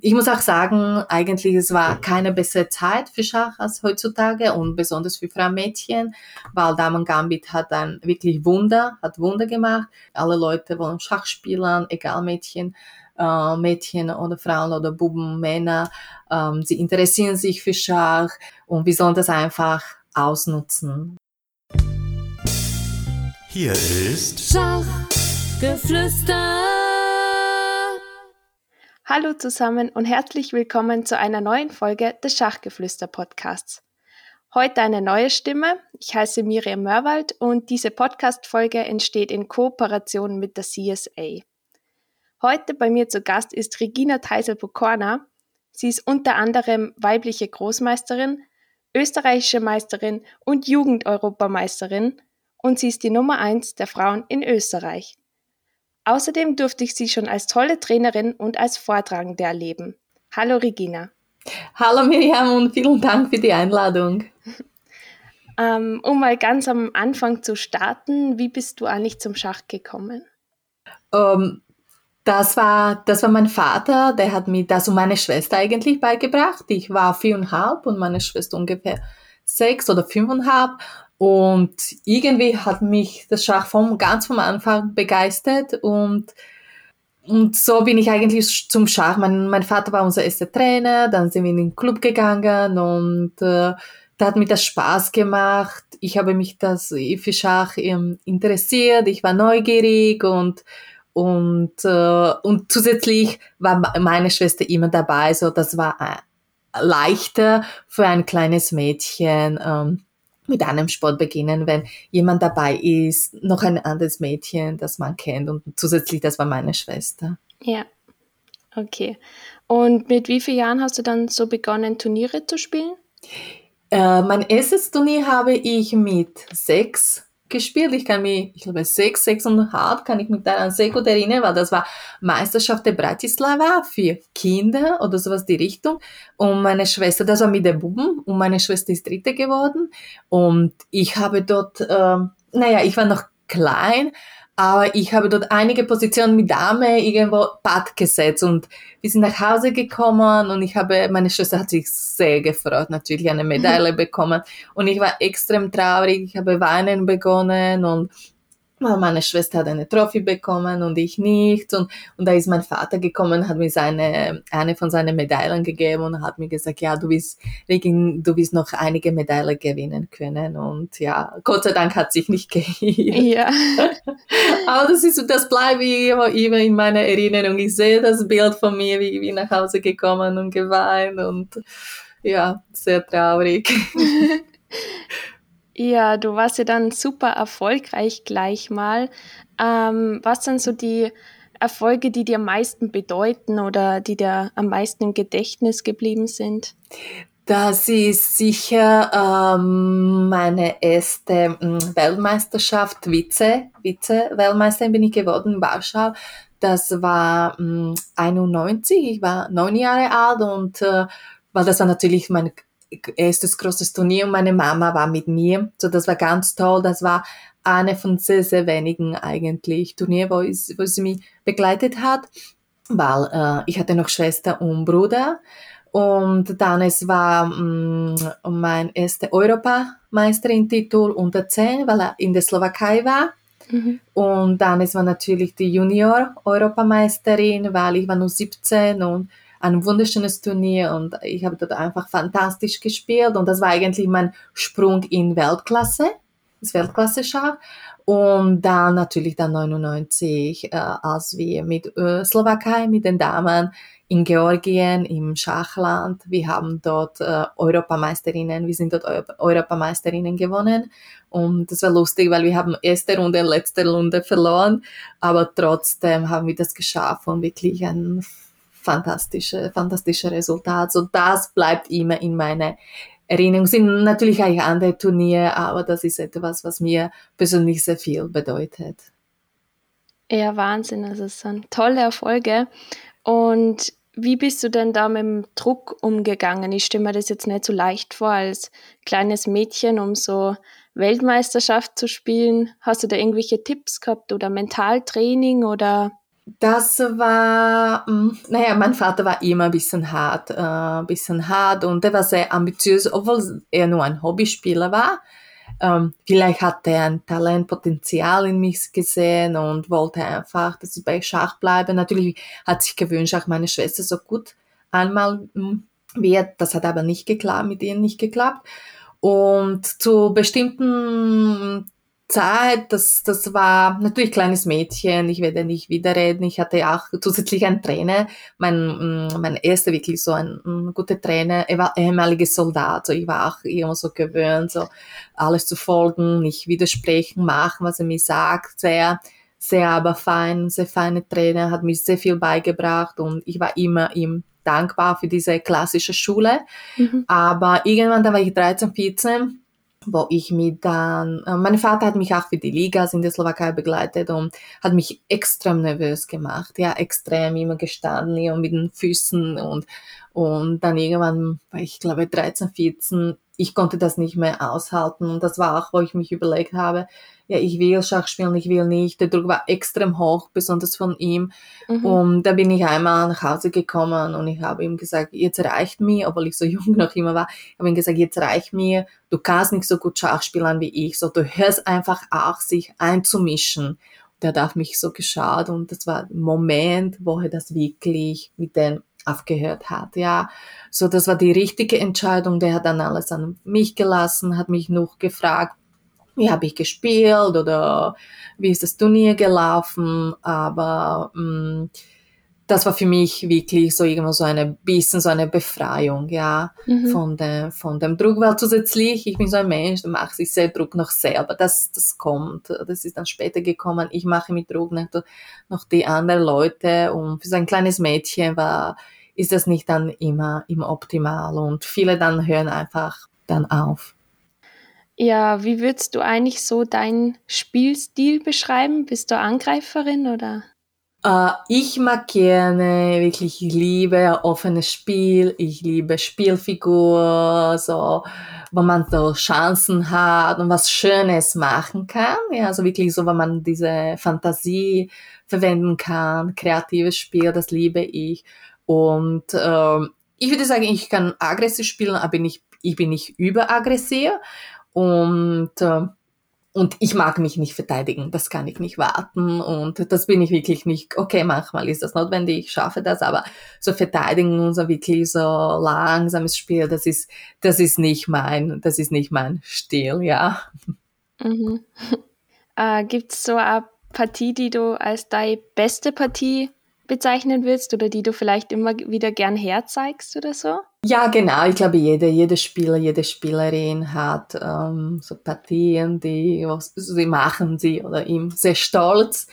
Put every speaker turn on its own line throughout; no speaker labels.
Ich muss auch sagen, eigentlich es war keine bessere Zeit für Schach als heutzutage und besonders für Frauenmädchen, weil Damen Gambit hat ein wirklich Wunder, hat Wunder gemacht. Alle Leute wollen Schach spielen, egal Mädchen, äh, Mädchen oder Frauen oder Buben, Männer. Ähm, sie interessieren sich für Schach und wir sollen das einfach ausnutzen.
Hier ist Schachgeflüster.
Hallo zusammen und herzlich willkommen zu einer neuen Folge des Schachgeflüster Podcasts. Heute eine neue Stimme. Ich heiße Miriam Mörwald und diese Podcast-Folge entsteht in Kooperation mit der CSA. Heute bei mir zu Gast ist Regina Teisel-Pokorna. Sie ist unter anderem weibliche Großmeisterin, österreichische Meisterin und Jugendeuropameisterin und sie ist die Nummer eins der Frauen in Österreich. Außerdem durfte ich sie schon als tolle Trainerin und als Vortragende erleben. Hallo Regina.
Hallo Miriam und vielen Dank für die Einladung.
Ähm, um mal ganz am Anfang zu starten, wie bist du eigentlich zum Schach gekommen?
Um, ähm, das war, das war mein Vater, der hat mir das und meine Schwester eigentlich beigebracht. Ich war viereinhalb und meine Schwester ungefähr sechs oder fünfeinhalb. Und irgendwie hat mich das Schach vom, ganz vom Anfang begeistert und und so bin ich eigentlich zum Schach. Mein, mein Vater war unser erster Trainer, dann sind wir in den Club gegangen und äh, da hat mir das Spaß gemacht. Ich habe mich das für Schach ähm, interessiert, ich war neugierig und und äh, und zusätzlich war meine Schwester immer dabei, so das war äh, leichter für ein kleines Mädchen. Ähm, mit einem Sport beginnen, wenn jemand dabei ist, noch ein anderes Mädchen, das man kennt und zusätzlich, das war meine Schwester.
Ja, okay. Und mit wie vielen Jahren hast du dann so begonnen, Turniere zu spielen?
Äh, mein erstes Turnier habe ich mit sechs gespielt. Ich kann mich, ich glaube, sechs, sechs und halb kann ich mich daran sehr gut erinnern, weil das war Meisterschaft der Bratislava für Kinder oder sowas die Richtung. Und meine Schwester, das war mit der Buben und meine Schwester ist Dritte geworden. Und ich habe dort, ähm, naja, ich war noch klein, aber ich habe dort einige Positionen mit Dame irgendwo Bad gesetzt und wir sind nach Hause gekommen und ich habe, meine Schwester hat sich sehr gefreut, natürlich eine Medaille bekommen. Und ich war extrem traurig, ich habe weinen begonnen und weil meine Schwester hat eine Trophy bekommen und ich nicht. Und, und da ist mein Vater gekommen, hat mir seine, eine von seinen Medaillen gegeben und hat mir gesagt, ja, du wirst, du wirst noch einige Medaillen gewinnen können. Und ja, Gott sei Dank hat sich nicht geirrt. Ja. Aber das ist, das bleibt immer, immer in meiner Erinnerung. Ich sehe das Bild von mir, wie ich nach Hause gekommen und geweint und ja, sehr traurig.
Ja, du warst ja dann super erfolgreich gleich mal. Ähm, was sind so die Erfolge, die dir am meisten bedeuten oder die dir am meisten im Gedächtnis geblieben sind?
Das ist sicher ähm, meine erste ähm, Weltmeisterschaft, Vize, Vize-Weltmeisterin bin ich geworden in Warschau. Das war ähm, 91, ich war neun Jahre alt und äh, weil das war natürlich mein erstes großes Turnier und meine Mama war mit mir. So, das war ganz toll. Das war eine von sehr, sehr wenigen eigentlich Turnier, wo, ich, wo sie mich begleitet hat, weil äh, ich hatte noch Schwester und Bruder. Und dann es war mh, mm, mein erster Europameisterin-Titel unter 10, weil er in der Slowakei war. Mhm. Und dann es war natürlich die Junior-Europameisterin, weil ich war nur 17 und ein wunderschönes Turnier und ich habe dort einfach fantastisch gespielt und das war eigentlich mein Sprung in Weltklasse, das Weltklasse-Schach. Und dann natürlich dann 99, äh, als wir mit äh, Slowakei, mit den Damen in Georgien, im Schachland, wir haben dort äh, Europameisterinnen, wir sind dort Europameisterinnen gewonnen. Und das war lustig, weil wir haben erste Runde, letzte Runde verloren, aber trotzdem haben wir das geschafft und wirklich ein fantastische, fantastische Resultat. So das bleibt immer in meiner Erinnerung. Sind natürlich auch andere Turniere, aber das ist etwas, was mir persönlich sehr viel bedeutet.
Ja, Wahnsinn. Also es sind tolle Erfolge. Und wie bist du denn da mit dem Druck umgegangen? Ich stelle mir das jetzt nicht so leicht vor, als kleines Mädchen, um so Weltmeisterschaft zu spielen. Hast du da irgendwelche Tipps gehabt oder Mentaltraining oder
Das war, hm, naja, mein Vater war immer ein bisschen hart, äh, ein bisschen hart und er war sehr ambitiös, obwohl er nur ein Hobbyspieler war. Ähm, vielleicht hat er ein Talentpotenzial in mich gesehen und wollte einfach, dass ich bei Schach bleibe. Natürlich hat sich gewünscht, auch meine Schwester so gut einmal hm, wird. Das hat aber nicht geklappt, mit ihnen nicht geklappt. Und zu bestimmten Zeit, das, das war natürlich kleines Mädchen, ich werde nicht wieder reden. Ich hatte auch zusätzlich einen Trainer, mein, mm, mein erster wirklich so ein, ein guter Trainer, er war ehemaliger Soldat, so ich war auch immer so gewöhnt, so alles zu folgen, nicht widersprechen, machen, was er mir sagt, sehr, sehr aber fein, sehr feine Trainer, hat mir sehr viel beigebracht und ich war immer ihm dankbar für diese klassische Schule. Mhm. Aber irgendwann, da war ich 13, 14, wo ich mich dann, äh, mein Vater hat mich auch für die Ligas in der Slowakei begleitet und hat mich extrem nervös gemacht, ja, extrem immer gestanden, immer mit den Füßen und, und dann irgendwann, war ich glaube 13, 14, ich konnte das nicht mehr aushalten und das war auch, wo ich mich überlegt habe, ja, ich will Schach spielen, ich will nicht. Der Druck war extrem hoch, besonders von ihm. Mhm. Und da bin ich einmal nach Hause gekommen und ich habe ihm gesagt, jetzt reicht mir, obwohl ich so jung noch immer war, ich habe ihm gesagt, jetzt reicht mir, du kannst nicht so gut Schach spielen wie ich, so du hörst einfach auch, sich einzumischen. Der darf mich so geschaut und das war ein Moment, wo er das wirklich mit dem aufgehört hat, ja. So, das war die richtige Entscheidung. Der hat dann alles an mich gelassen, hat mich noch gefragt, wie habe ich gespielt oder wie ist das Turnier gelaufen, aber mh, mm, das war für mich wirklich so irgendwo so eine bisschen so eine Befreiung, ja, mhm. von dem, von dem Druck, weil zusätzlich, ich bin so ein Mensch, da mache ich sehr Druck noch selber, das, das kommt, das ist dann später gekommen, ich mache mit Druck noch, noch die anderen Leute und für so ein kleines Mädchen war, ist das nicht dann immer, immer optimal und viele dann hören einfach dann auf.
Ja, wie würdest du eigentlich so deinen Spielstil beschreiben? Bist du Angreiferin oder?
Uh, ich mag gerne, wirklich, ich liebe offenes Spiel, ich liebe Spielfigur, so, wo man so Chancen hat und was Schönes machen kann. Ja, also wirklich so, wo man diese Fantasie verwenden kann, kreatives Spiel, das liebe ich. Und äh, ich würde sagen, ich kann aggressiv spielen, aber nicht, ich bin nicht überaggressiv. Und, äh, und ich mag mich nicht verteidigen, das kann ich nicht warten und das bin ich wirklich nicht, okay, manchmal ist das notwendig, ich schaffe das, aber so verteidigen und so wirklich so langsames Spiel, das ist, das ist nicht mein, das ist nicht mein Stil, ja.
Mhm. Äh, Gibt es so eine Partie, die du als deine beste Partie bezeichnen würdest oder die du vielleicht immer wieder gern herzeigst oder so?
Ja, genau. Ich glaube, jeder, jeder Spieler, jede Spielerin hat ähm, so Partien, die was, sie machen sie oder ihm sehr stolz.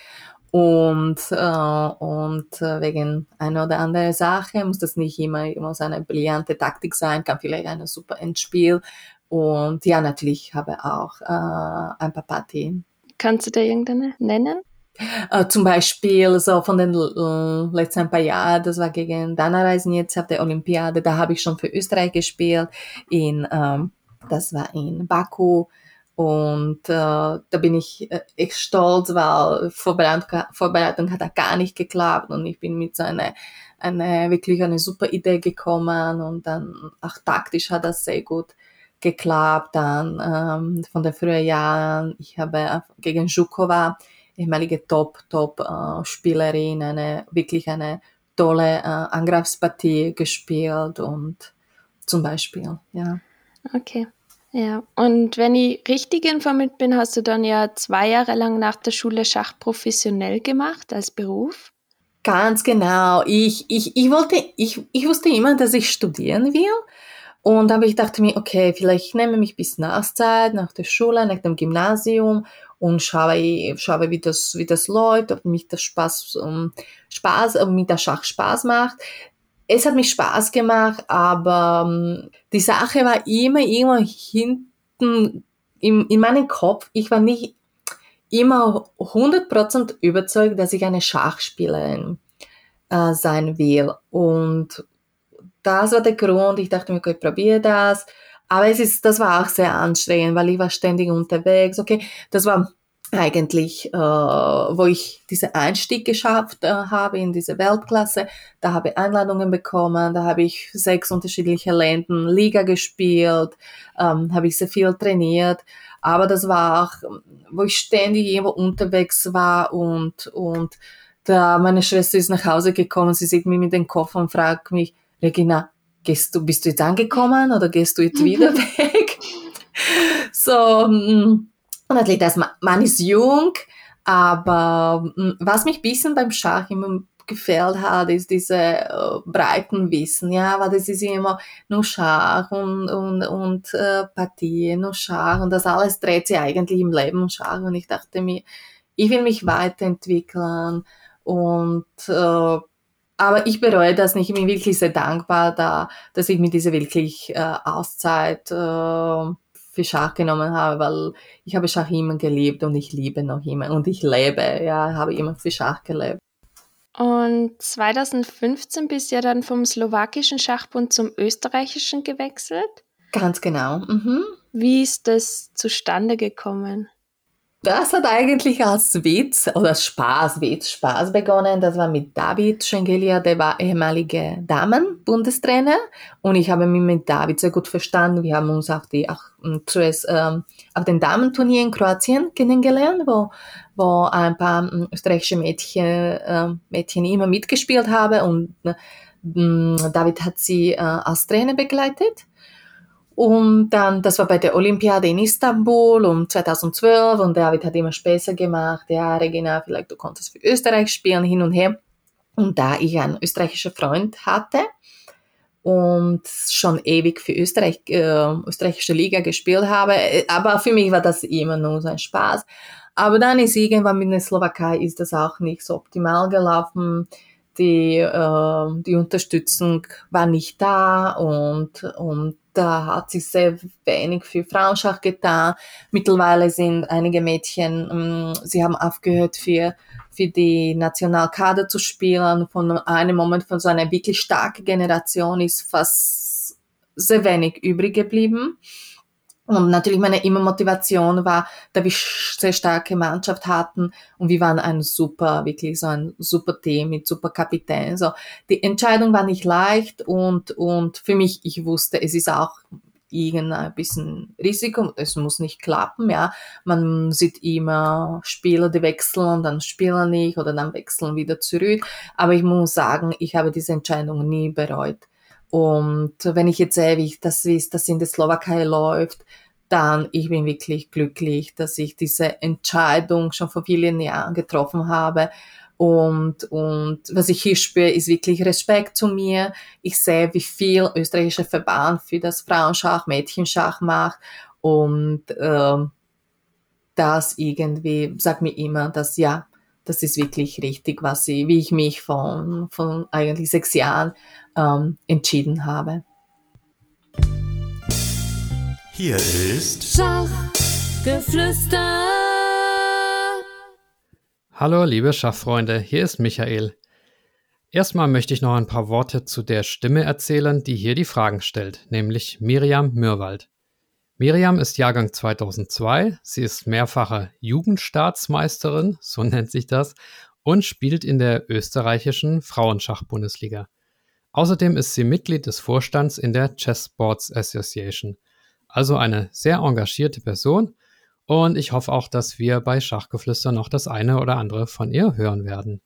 Und, äh, und äh, wegen einer oder anderen Sache muss das nicht immer, immer so eine brillante Taktik sein, kann vielleicht ein super Endspiel. Und ja, natürlich habe auch äh, ein paar Partien.
Kannst du da irgendeine nennen?
Äh, zum Beispiel so von den äh, letzten paar Jahren, das war gegen Dana Reisen jetzt auf der Olympiade, da habe ich schon für Österreich gespielt, in, ähm, das war in Baku und äh, da bin ich äh, echt stolz, weil Vorbereitung, Vorbereitung hat da gar nicht geklappt und ich bin mit so einer eine, wirklich eine super Idee gekommen und dann auch taktisch hat das sehr gut geklappt. Dann ähm, von den früheren Jahren, ich habe gegen Zhukova ehemalige Top-Top-Spielerin, eine wirklich eine tolle äh, Angriffspartie gespielt und zum Beispiel, ja.
Okay. Ja, und wenn ich richtig informiert bin, hast du dann ja zwei Jahre lang nach der Schule Schach professionell gemacht als Beruf?
Ganz genau. Ich, ich, ich wollte, ich, ich wusste immer, dass ich studieren will. Und aber ich dachte mir, okay, vielleicht nehme ich bis Nachzeit, nach der Schule, nach dem Gymnasium und schaue, schaue wie das, wie das läuft, ob mich das Spaß, um, Spaß, ob mich der Schach Spaß macht. Es hat mich Spaß gemacht, aber um, die Sache war immer, immer hinten in, in meinem Kopf. Ich war nicht immer 100% überzeugt, dass ich eine Schachspielerin äh, sein will. Und das war der Grund. Ich dachte mir, ich probiere das. Aber es ist, das war auch sehr anstrengend, weil ich war ständig unterwegs. Okay, das war eigentlich, äh, wo ich diesen Einstieg geschafft äh, habe in diese Weltklasse. Da habe ich Einladungen bekommen, da habe ich sechs unterschiedliche Länder Liga gespielt, ähm, habe ich sehr viel trainiert. Aber das war auch, wo ich ständig irgendwo unterwegs war und, und da meine Schwester ist nach Hause gekommen, sie sieht mich mit dem Koffer und fragt mich, Regina, gehst du, bist du jetzt angekommen oder gehst du jetzt wieder weg? so, mm, und natürlich, das, man ist jung, aber mm, was mich ein bisschen beim Schach immer gefällt hat, ist diese äh, breiten Wissen, ja, weil das ist immer nur Schach und, und, und äh, Partien, nur Schach und das alles dreht sich eigentlich im Leben um Schach und ich dachte mir, ich will mich weiterentwickeln und äh, aber ich bereue das nicht. Ich bin wirklich sehr dankbar, da, dass ich mir diese wirklich äh, Auszeit äh, für Schach genommen habe, weil ich habe Schach immer geliebt und ich liebe noch immer und ich lebe, ja, habe immer für Schach gelebt.
Und 2015 bist du ja dann vom slowakischen Schachbund zum österreichischen gewechselt?
Ganz genau. Mhm.
Wie ist das zustande gekommen?
Das hat eigentlich als Witz oder Spaß, Witz, Spaß begonnen. Das war mit David Schengelia, der war ehemaliger Damen-Bundestrainer. Und ich habe mich mit David sehr gut verstanden. Wir haben uns auch die, auch, zuerst, ähm, auf den Damenturnier in Kroatien kennengelernt, wo, wo ein paar ähm, österreichische Mädchen, äh, Mädchen immer mitgespielt haben. Und äh, David hat sie äh, als Trainer begleitet. Und dann, das war bei der Olympiade in Istanbul um 2012 und David hat immer Späße gemacht. Ja, Regina, vielleicht du konntest für Österreich spielen, hin und her. Und da ich einen österreichischen Freund hatte und schon ewig für Österreich, äh, österreichische Liga gespielt habe, äh, aber für mich war das immer nur so ein Spaß. Aber dann ist irgendwann mit der Slowakei ist das auch nicht so optimal gelaufen. Die, äh, die Unterstützung war nicht da und, und da hat sich sehr wenig für Frauenschach getan. Mittlerweile sind einige Mädchen, ähm, sie haben aufgehört für, für die Nationalkader zu spielen. Von einem Moment von so einer wirklich starken Generation ist fast sehr wenig übrig geblieben. Und natürlich meine immer Motivation war, da wir sehr starke Mannschaft hatten und wir waren ein super, wirklich so ein super Team mit super Kapitän. So, die Entscheidung war nicht leicht und, und für mich, ich wusste, es ist auch irgendein bisschen Risiko, es muss nicht klappen, ja. Man sieht immer Spieler, die wechseln und dann spielen nicht oder dann wechseln wieder zurück. Aber ich muss sagen, ich habe diese Entscheidung nie bereut. Und wenn ich jetzt sehe, wie das ist, dass in der Slowakei läuft, dann ich bin wirklich glücklich, dass ich diese Entscheidung schon vor vielen Jahren getroffen habe. Und, und was ich hier spüre, ist wirklich Respekt zu mir. Ich sehe, wie viel österreichischer Verband für das Frauenschach, Mädchenschach macht. Und ähm, das irgendwie sagt mir immer, dass ja, das ist wirklich richtig, was sie, wie ich mich von, von eigentlich sechs Jahren ähm, entschieden habe.
Hier ist Schachgeflüster.
Hallo, liebe Schachfreunde, hier ist Michael. Erstmal möchte ich noch ein paar Worte zu der Stimme erzählen, die hier die Fragen stellt, nämlich Miriam Mürwald. Miriam ist Jahrgang 2002, sie ist mehrfache Jugendstaatsmeisterin, so nennt sich das, und spielt in der österreichischen Frauenschach-Bundesliga. Außerdem ist sie Mitglied des Vorstands in der Chess Sports Association. Also eine sehr engagierte Person und ich hoffe auch, dass wir bei Schachgeflüster noch das eine oder andere von ihr hören werden.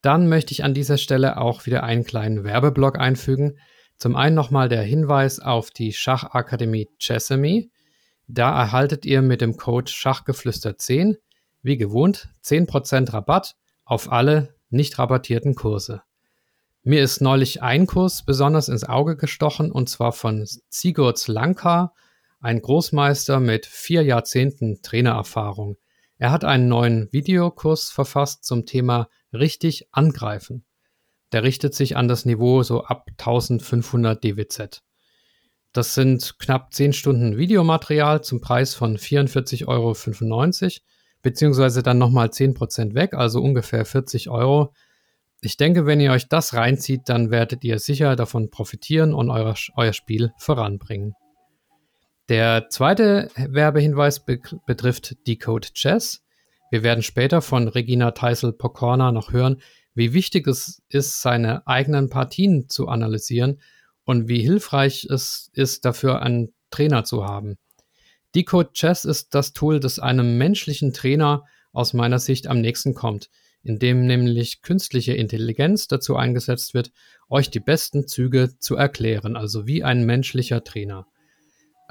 Dann möchte ich an dieser Stelle auch wieder einen kleinen Werbeblock einfügen. Zum einen nochmal der Hinweis auf die Schachakademie Chessamy. Da erhaltet ihr mit dem Code Schachgeflüster 10 wie gewohnt 10% Rabatt auf alle nicht rabattierten Kurse. Mir ist neulich ein Kurs besonders ins Auge gestochen und zwar von Sigurd Lanka, ein Großmeister mit vier Jahrzehnten Trainererfahrung. Er hat einen neuen Videokurs verfasst zum Thema richtig angreifen. Der richtet sich an das Niveau so ab 1500 DWZ. Das sind knapp 10 Stunden Videomaterial zum Preis von 44,95 Euro, beziehungsweise dann nochmal 10% weg, also ungefähr 40 Euro. Ich denke, wenn ihr euch das reinzieht, dann werdet ihr sicher davon profitieren und euer, euer Spiel voranbringen. Der zweite Werbehinweis be betrifft Decode Chess. Wir werden später von Regina Teisel-Pokorna noch hören, wie wichtig es ist, seine eigenen Partien zu analysieren und wie hilfreich es ist, dafür einen Trainer zu haben. Decode Chess ist das Tool, das einem menschlichen Trainer aus meiner Sicht am nächsten kommt, in dem nämlich künstliche Intelligenz dazu eingesetzt wird, euch die besten Züge zu erklären, also wie ein menschlicher Trainer.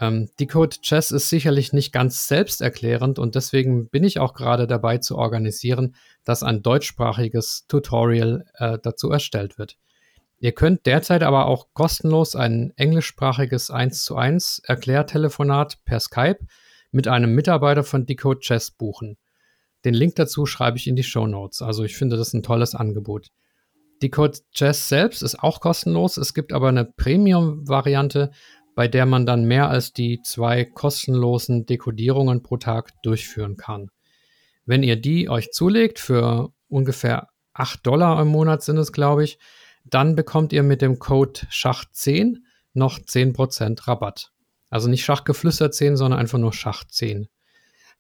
Ähm, Decode Chess ist sicherlich nicht ganz selbsterklärend und deswegen bin ich auch gerade dabei zu organisieren, dass ein deutschsprachiges Tutorial äh, dazu erstellt wird. Ihr könnt derzeit aber auch kostenlos ein englischsprachiges 1 zu 1 Erklärtelefonat per Skype mit einem Mitarbeiter von Decode Chess buchen. Den Link dazu schreibe ich in die Show Notes. Also ich finde das ein tolles Angebot. Decode Chess selbst ist auch kostenlos. Es gibt aber eine Premium-Variante, bei der man dann mehr als die zwei kostenlosen Dekodierungen pro Tag durchführen kann. Wenn ihr die euch zulegt, für ungefähr 8 Dollar im Monat sind es, glaube ich, dann bekommt ihr mit dem Code Schach10 noch 10% Rabatt. Also nicht Schachgeflüster 10, sondern einfach nur Schach 10.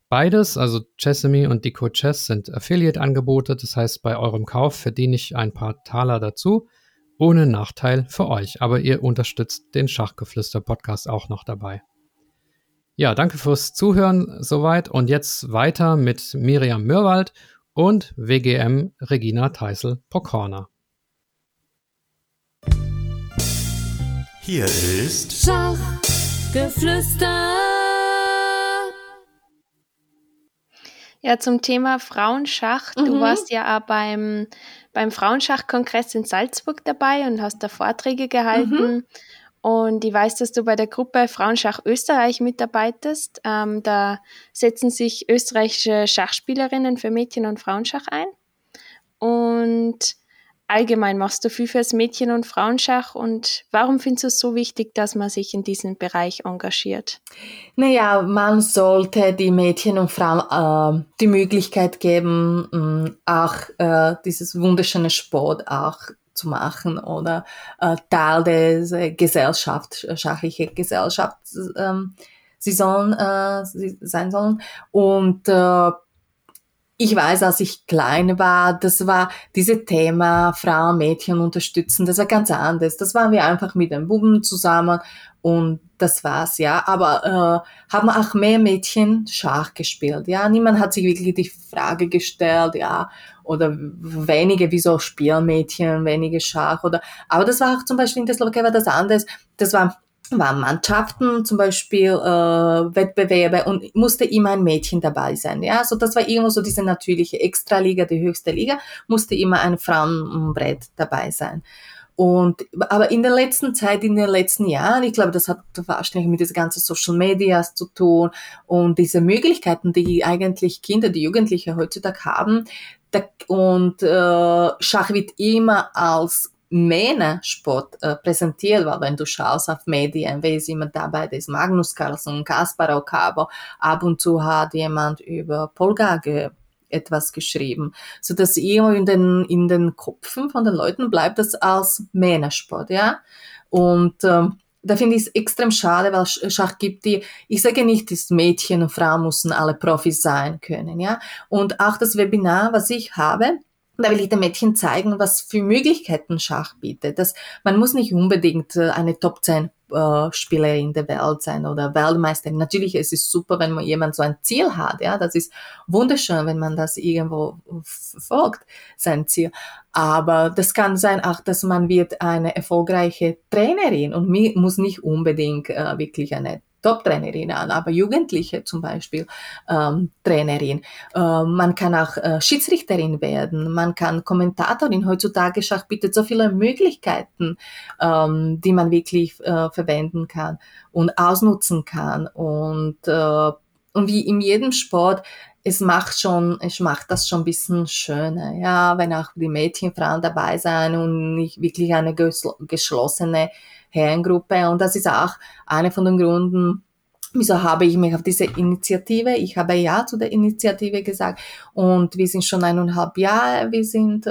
Beides, also Chessemy und Deco Chess, sind Affiliate-Angebote. Das heißt, bei eurem Kauf verdiene ich ein paar Taler dazu, ohne Nachteil für euch. Aber ihr unterstützt den Schachgeflüster-Podcast auch noch dabei. Ja, danke fürs Zuhören soweit und jetzt weiter mit Miriam Mürwald und WGM Regina Teisel-Pokorner.
Hier ist
Schachgeflüster.
Ja, zum Thema Frauenschach. Du
Mhm.
warst ja auch beim, beim Frauenschachkongress in Salzburg dabei und hast da Vorträge gehalten. Und ich weiß, dass du bei der Gruppe Frauenschach Österreich mitarbeitest. Ähm, da setzen sich österreichische Schachspielerinnen für Mädchen- und Frauenschach ein. Und allgemein machst du viel fürs Mädchen- und Frauenschach. Und warum findest du es so wichtig, dass man sich in diesem Bereich engagiert?
Naja, man sollte die Mädchen und Frauen äh, die Möglichkeit geben, mh, auch äh, dieses wunderschöne Sport auch zu machen oder äh, Teil äh, Gesellschaft, schachliche Gesellschaft ähm, sie sollen äh, sie sein sollen. Und äh, ich weiß, als ich klein war, das war dieses Thema Frauen, Mädchen unterstützen, das war ganz anders. Das waren wir einfach mit den Buben zusammen und das war's, ja. Aber äh, haben auch mehr Mädchen Schach gespielt, ja. Niemand hat sich wirklich die Frage gestellt, ja, oder wenige, wieso spielen Mädchen, wenige Schach oder, aber das war auch zum Beispiel in der Slowakei war das anders. Das war waren Mannschaften, zum Beispiel äh, Wettbewerbe und musste immer ein Mädchen dabei sein. Ja, so das war irgendwo so diese natürliche Extraliga, die höchste Liga, musste immer ein Frauenbrett dabei sein. Und aber in der letzten Zeit, in den letzten Jahren, ich glaube, das hat wahrscheinlich mit diesen ganzen Social Medias zu tun und diese Möglichkeiten, die eigentlich Kinder, die Jugendliche heutzutage haben. Da, und äh, Schach wird immer als Männersport äh, präsentiert, weil wenn du schaust auf Medien, wer ist immer dabei, das ist Magnus Carlsen, Kasparov Cabo, ab und zu hat jemand über Polgar ge etwas geschrieben, so dass immer in den in den Köpfen von den Leuten bleibt das als Männersport, ja. Und ähm, da finde ich es extrem schade, weil Schach gibt die, ich sage nicht, dass Mädchen und Frauen müssen alle Profis sein können, ja. Und auch das Webinar, was ich habe, da will ich den Mädchen zeigen, was für Möglichkeiten Schach bietet. Das, man muss nicht unbedingt äh, eine Top 10 äh, Spielerin der Welt sein oder Weltmeisterin. Natürlich es ist super, wenn man jemand so ein Ziel hat. Ja, das ist wunderschön, wenn man das irgendwo verfolgt, sein Ziel. Aber das kann sein auch, dass man wird eine erfolgreiche Trainerin und muss nicht unbedingt äh, wirklich eine Top-Trainerin an, aber Jugendliche zum Beispiel ähm, Trainerin. Äh, man kann auch äh, Schiedsrichterin werden, man kann Kommentatorin. Heutzutage Schach bietet so viele Möglichkeiten, ähm, die man wirklich äh, verwenden kann und ausnutzen kann. Und, äh, und wie in jedem Sport, es macht schon, es macht das schon ein bisschen schöner, ja, wenn auch die Mädchen, Frauen dabei sein und nicht wirklich eine geschlossene Herrengruppe. Und das ist auch einer von den Gründen, wieso habe ich mich auf diese Initiative, ich habe Ja zu der Initiative gesagt und wir sind schon eineinhalb Jahre, wir sind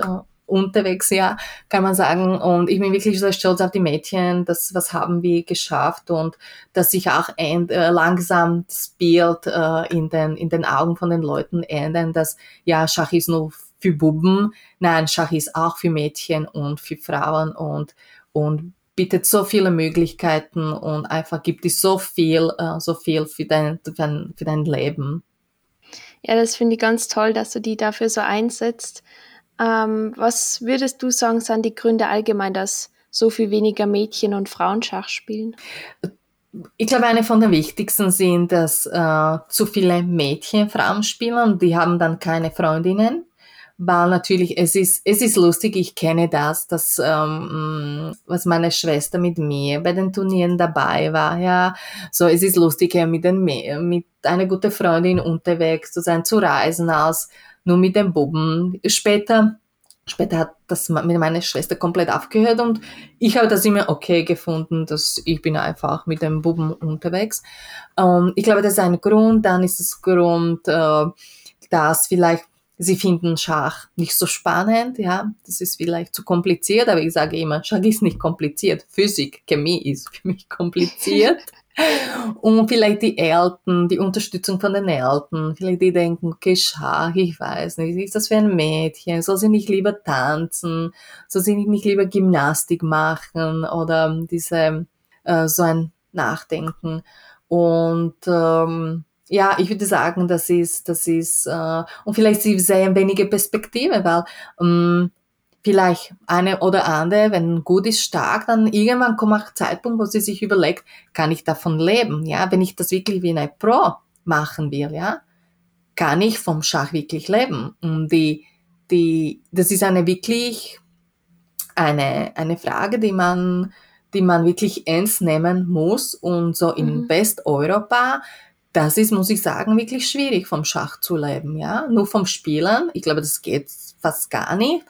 unterwegs, ja, kann man sagen. Und ich bin wirklich sehr stolz auf die Mädchen, das, was haben wir geschafft und dass sich auch end, äh, langsam das Bild äh, in, den, in den Augen von den Leuten ändern, dass ja, Schach ist nur für Buben, nein, Schach ist auch für Mädchen und für Frauen und, und bietet so viele Möglichkeiten und einfach gibt es so viel, äh, so viel für dein, für dein, für dein Leben.
Ja, das finde ich ganz toll, dass du die dafür so einsetzt. Ähm, was würdest du sagen, sind die Gründe allgemein, dass so viel weniger Mädchen und Frauen Schach spielen?
Ich glaube, eine von den wichtigsten sind, dass äh, zu viele Mädchen Frauen spielen und die haben dann keine Freundinnen weil natürlich es ist es ist lustig. Ich kenne das, dass ähm, was meine Schwester mit mir bei den Turnieren dabei war. Ja, so es ist lustig, mit den mit einer guten Freundin unterwegs zu sein, zu reisen als nur mit den Buben. Später Später hat das mit meiner Schwester komplett aufgehört und ich habe das immer okay gefunden, dass ich bin einfach mit den Buben unterwegs. Ähm, ich glaube, das ist ein Grund. Dann ist es Grund, äh, dass vielleicht Sie finden Schach nicht so spannend, ja, das ist vielleicht zu kompliziert, aber ich sage immer, Schach ist nicht kompliziert. Physik, Chemie ist für mich kompliziert. Und vielleicht die Eltern, die Unterstützung von den Eltern, vielleicht die denken, okay, Schach, ich weiß nicht, ist das für ein Mädchen? Soll sie nicht lieber tanzen? Soll sie nicht lieber Gymnastik machen? Oder diese, äh, so ein Nachdenken. Und ähm, ja, ich würde sagen, das ist, das ist, äh, und vielleicht sie sehen wenige Perspektive, weil ähm, vielleicht eine oder andere, wenn gut ist, stark, dann irgendwann kommt ein Zeitpunkt, wo sie sich überlegt, kann ich davon leben, ja, wenn ich das wirklich wie eine Pro machen will, ja, kann ich vom Schach wirklich leben? Und die, die, das ist eine wirklich eine, eine Frage, die man, die man wirklich ernst nehmen muss und so in mhm. Westeuropa das ist, muss ich sagen, wirklich schwierig vom Schach zu leben, ja. Nur vom Spielen, ich glaube, das geht fast gar nicht.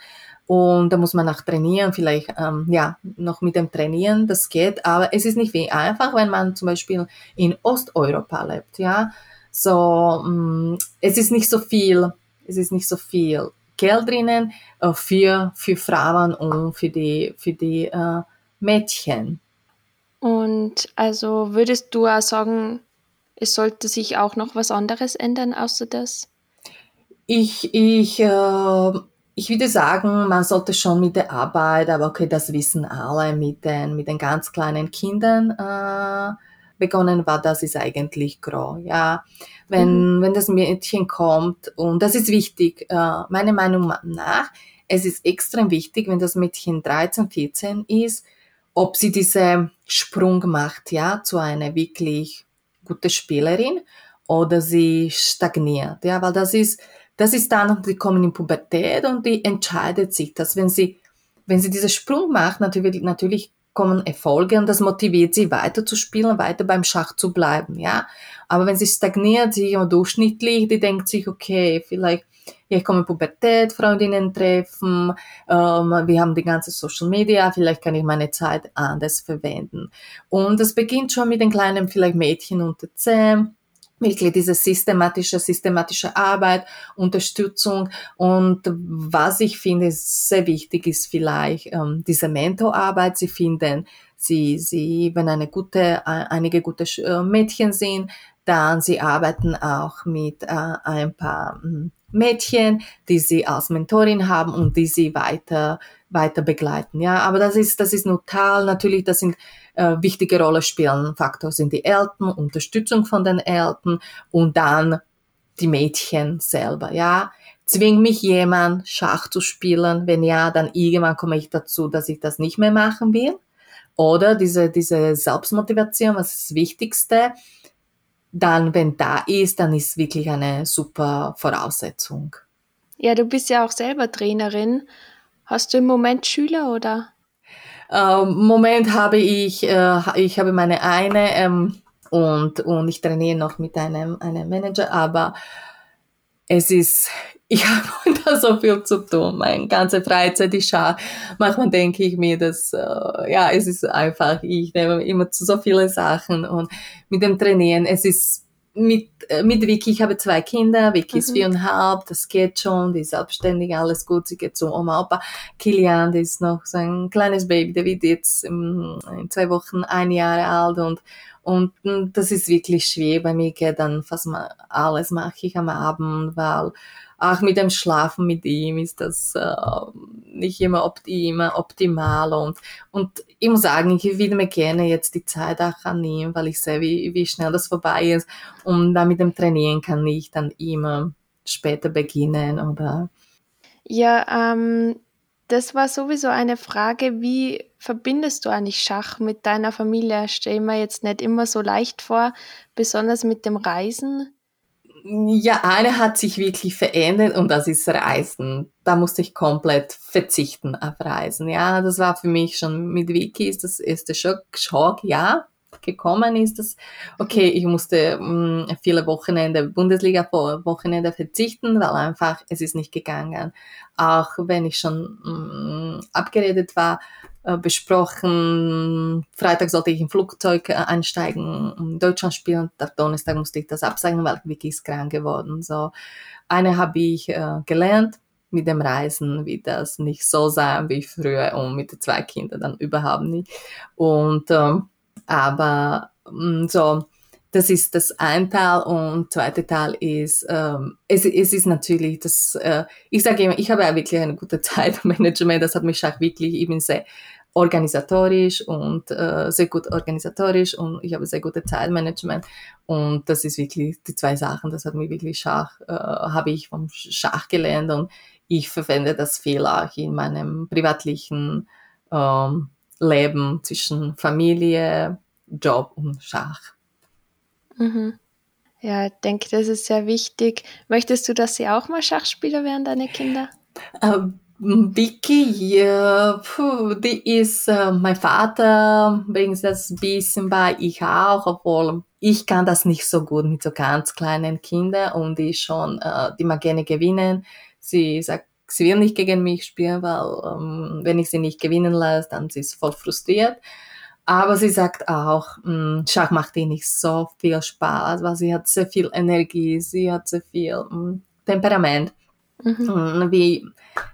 Und da muss man nach trainieren, vielleicht, ähm, ja, noch mit dem Trainieren, das geht. Aber es ist nicht wie einfach, wenn man zum Beispiel in Osteuropa lebt, ja. So, mh, mm, es ist nicht so viel, es ist nicht so viel Geld drinnen äh, für, für Frauen und für die, für die äh, Mädchen.
Und also würdest du auch sagen, es sollte sich auch noch was anderes ändern, außer das?
Ich, ich, äh, ich würde sagen, man sollte schon mit der Arbeit, aber okay, das wissen alle, mit den, mit den ganz kleinen Kindern äh, begonnen war, das ist eigentlich grau. Ja, wenn, mhm. wenn das Mädchen kommt, und das ist wichtig, äh, meiner Meinung nach, es ist extrem wichtig, wenn das Mädchen 13, 14 ist, ob sie diesen Sprung macht, ja, zu einer wirklich gute Spielerin oder sie stagniert. Ja, weil das ist, das ist dann, die kommen in Pubertät und die entscheidet sich, dass wenn sie, wenn sie diesen Sprung macht, natürlich, natürlich kommen Erfolge und das motiviert sie weiter zu spielen, weiter beim Schach zu bleiben, ja. Aber wenn sie stagniert, sie ist durchschnittlich, die denkt sich, okay, vielleicht, ja, ich komme Pubertät, Freundinnen treffen, ähm, wir haben die ganze Social Media, vielleicht kann ich meine Zeit anders verwenden. Und das beginnt schon mit den kleinen, vielleicht Mädchen unter 10, wirklich diese systematische, systematische Arbeit, Unterstützung. Und was ich finde sehr wichtig ist vielleicht ähm, diese Mentorarbeit. Sie finden, sie, sie, wenn eine gute, einige gute äh, Mädchen sind, dann sie arbeiten auch mit äh, ein paar hm, Mädchen, die sie als Mentorin haben und die sie weiter weiter begleiten. Ja, aber das ist das ist nur Teil. Natürlich, das sind äh, wichtige Rolle spielen. Faktor sind die Eltern, Unterstützung von den Eltern und dann die Mädchen selber. Ja, zwingt mich jemand Schach zu spielen? Wenn ja, dann irgendwann komme ich dazu, dass ich das nicht mehr machen will. Oder diese diese Selbstmotivation, was ist das Wichtigste? Dann, wenn da ist, dann ist wirklich eine super Voraussetzung.
Ja, du bist ja auch selber Trainerin. Hast du im Moment Schüler oder?
Ähm, Moment habe ich, äh, ich habe meine eine ähm, und, und ich trainiere noch mit einem, einem Manager, aber es ist, ich habe da so viel zu tun. Meine ganze Freizeit ist schade. Manchmal denke ich mir, dass, äh, ja, es ist einfach, ich nehme immer zu so viele Sachen und mit dem Trainieren, es ist, mit, äh, mit Vicky, ich habe zwei Kinder, Vicky ist
Mhm.
viereinhalb, das geht schon, die ist selbstständig, alles gut, sie geht zu Oma, Opa. Kilian, der ist noch so ein kleines Baby, der wird jetzt in, in zwei Wochen ein Jahr alt und, und mm, das ist wirklich schwer. Bei mir geht dann fast mal alles mache ich am Abend, weil auch mit dem Schlafen mit ihm ist das äh, nicht immer optim, optimal und, und ich muss sagen, ich widme mir gerne jetzt die Zeit auch an ihm, weil ich sehe, wie, wie schnell das vorbei ist und dann mit dem Trainieren kann ich dann immer später beginnen oder
Ja, ähm, das war sowieso eine Frage, wie verbindest du eigentlich Schach mit deiner Familie? Stell mir jetzt nicht immer so leicht vor, besonders mit dem Reisen.
Ja, eine hat sich wirklich verändert und das ist Reisen. Da musste ich komplett verzichten auf Reisen. Ja, das war für mich schon mit Vicky ist das erste Schock, Schock ja, gekommen ist das, okay, ich musste mh, viele Wochenende, Bundesliga vor Wochenende verzichten, weil einfach es ist nicht gegangen. Auch wenn ich schon mh, abgeredet war, besprochen, Freitag sollte ich im Flugzeug äh, einsteigen, in Deutschland spielen, am Donnerstag musste ich das absagen, weil Vicky ist krank geworden. So, eine habe ich äh, gelernt, mit dem Reisen, wie das nicht so sein wie früher und mit zwei Kindern dann überhaupt nicht. Und ähm, aber mh, so, das ist das ein Teil und zweite Teil ist, ähm, es, es ist natürlich das, äh, ich sage immer, ich habe ja wirklich eine gute Zeitmanagement, das hat mich auch wirklich, ich bin sehr organisatorisch und äh, sehr gut organisatorisch und ich habe sehr gute Zeitmanagement und das ist wirklich die zwei Sachen, das hat mir wirklich Schach, äh, habe ich vom Schach gelernt und ich verwende das viel auch in meinem privatlichen ähm, Leben zwischen Familie, Job und Schach.
Mhm. Ja, ich denke, das ist sehr wichtig. Möchtest du, dass sie auch mal Schachspieler werden, deine Kinder?
Ähm, Vicky, ja, die ist, äh, mein Vater bringt das ein bisschen bei, ich auch, obwohl ich kann das nicht so gut mit so ganz kleinen Kindern und die schon, äh, die mag gerne gewinnen. Sie sagt, sie will nicht gegen mich spielen, weil ähm, wenn ich sie nicht gewinnen lasse, dann sie ist voll frustriert. Aber sie sagt auch, mh, Schach macht ihr nicht so viel Spaß, weil sie hat sehr viel Energie, sie hat sehr viel mh, Temperament. Mhm. Wie